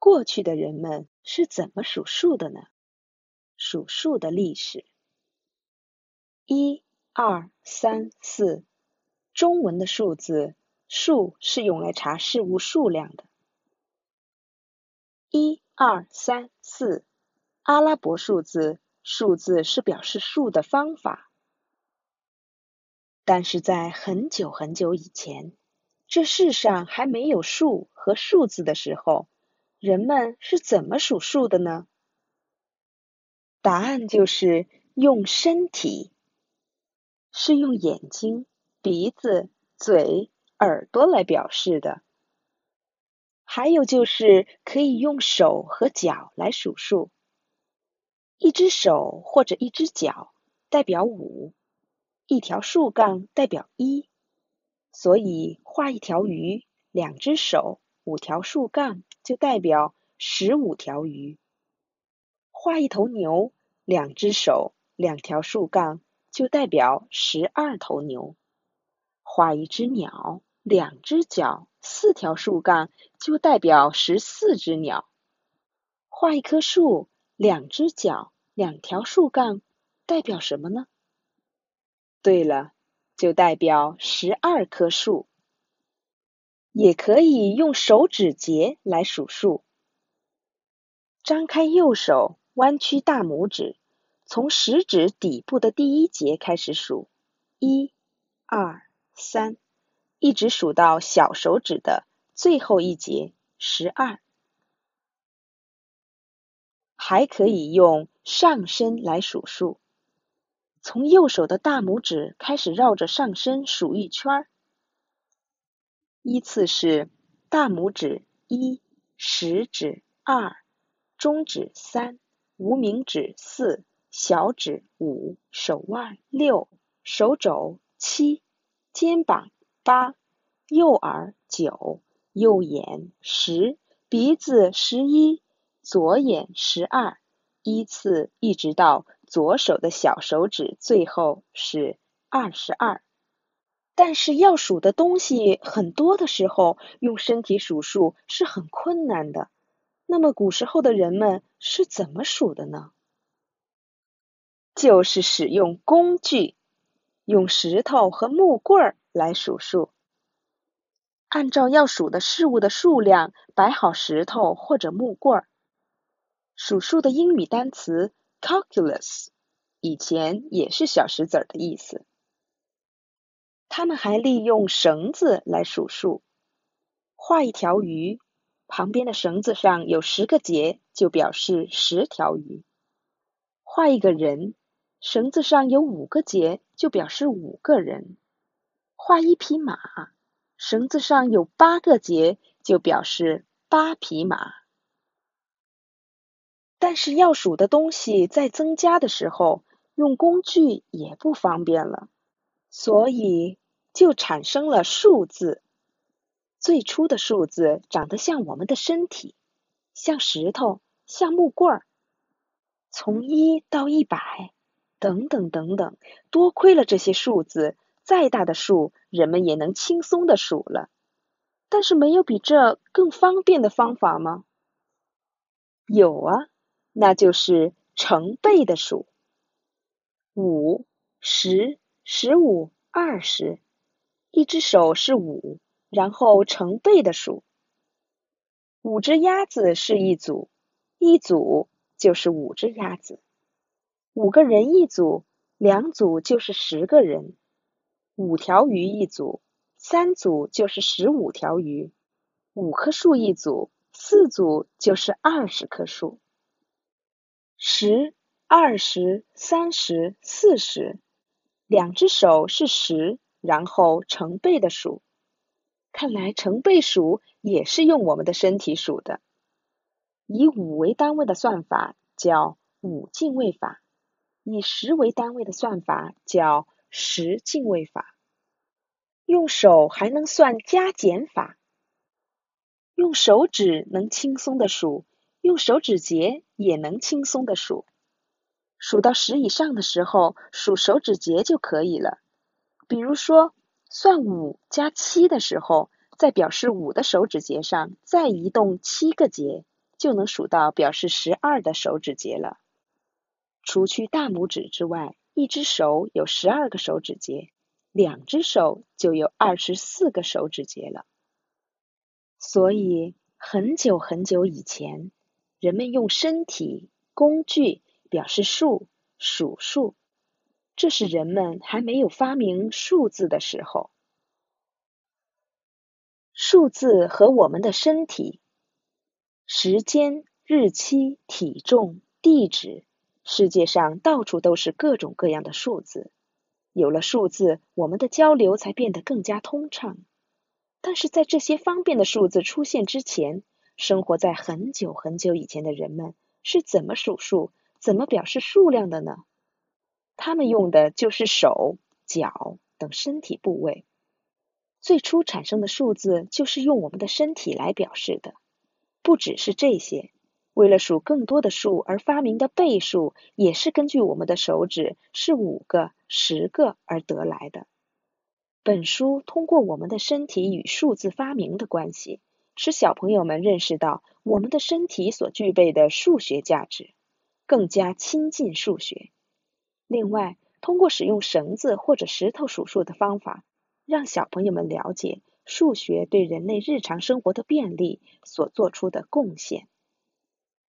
过去的人们是怎么数数的呢？数数的历史：一、二、三、四。中文的数字“数”是用来查事物数量的。一、二、三、四。阿拉伯数字，数字是表示数的方法。但是在很久很久以前，这世上还没有数和数字的时候，人们是怎么数数的呢？答案就是用身体，是用眼睛、鼻子、嘴、耳朵来表示的。还有就是可以用手和脚来数数，一只手或者一只脚代表五。一条竖杠代表一，所以画一条鱼，两只手，五条竖杠就代表十五条鱼。画一头牛，两只手，两条竖杠就代表十二头牛。画一只鸟，两只脚，四条竖杠就代表十四只鸟。画一棵树，两只脚，两条竖杠，代表什么呢？对了，就代表十二棵树。也可以用手指节来数数。张开右手，弯曲大拇指，从食指底部的第一节开始数，一、二、三，一直数到小手指的最后一节十二。还可以用上身来数数。从右手的大拇指开始绕着上身数一圈，依次是大拇指一、食指二、中指三、无名指四、小指五、手腕六、手肘七、肩膀八、右耳九、右眼十、鼻子十一、左眼十二，依次一直到。左手的小手指最后是二十二，但是要数的东西很多的时候，用身体数数是很困难的。那么古时候的人们是怎么数的呢？就是使用工具，用石头和木棍儿来数数。按照要数的事物的数量摆好石头或者木棍儿。数数的英语单词。Calculus 以前也是小石子儿的意思。他们还利用绳子来数数。画一条鱼，旁边的绳子上有十个结，就表示十条鱼。画一个人，绳子上有五个结，就表示五个人。画一匹马，绳子上有八个结，就表示八匹马。但是要数的东西在增加的时候，用工具也不方便了，所以就产生了数字。最初的数字长得像我们的身体，像石头，像木棍儿。从一到一百，等等等等，多亏了这些数字，再大的数人们也能轻松的数了。但是没有比这更方便的方法吗？有啊。那就是成倍的数，五、十、十五、二十，一只手是五，然后成倍的数。五只鸭子是一组，一组就是五只鸭子。五个人一组，两组就是十个人。五条鱼一组，三组就是十五条鱼。五棵树一组，四组就是二十棵树。十、二十、三十、四十，两只手是十，然后成倍的数。看来成倍数也是用我们的身体数的。以五为单位的算法叫五进位法，以十为单位的算法叫十进位法。用手还能算加减法，用手指能轻松的数。用手指节也能轻松的数，数到十以上的时候，数手指节就可以了。比如说，算五加七的时候，在表示五的手指节上再移动七个节，就能数到表示十二的手指节了。除去大拇指之外，一只手有十二个手指节，两只手就有二十四个手指节了。所以，很久很久以前，人们用身体、工具表示数、数数。这是人们还没有发明数字的时候。数字和我们的身体、时间、日期、体重、地址，世界上到处都是各种各样的数字。有了数字，我们的交流才变得更加通畅。但是在这些方便的数字出现之前，生活在很久很久以前的人们是怎么数数、怎么表示数量的呢？他们用的就是手、脚等身体部位。最初产生的数字就是用我们的身体来表示的。不只是这些，为了数更多的数而发明的倍数，也是根据我们的手指是五个、十个而得来的。本书通过我们的身体与数字发明的关系，使小朋友们认识到我们的身体所具备的数学价值，更加亲近数学。另外，通过使用绳子或者石头数数的方法，让小朋友们了解数学对人类日常生活的便利所做出的贡献。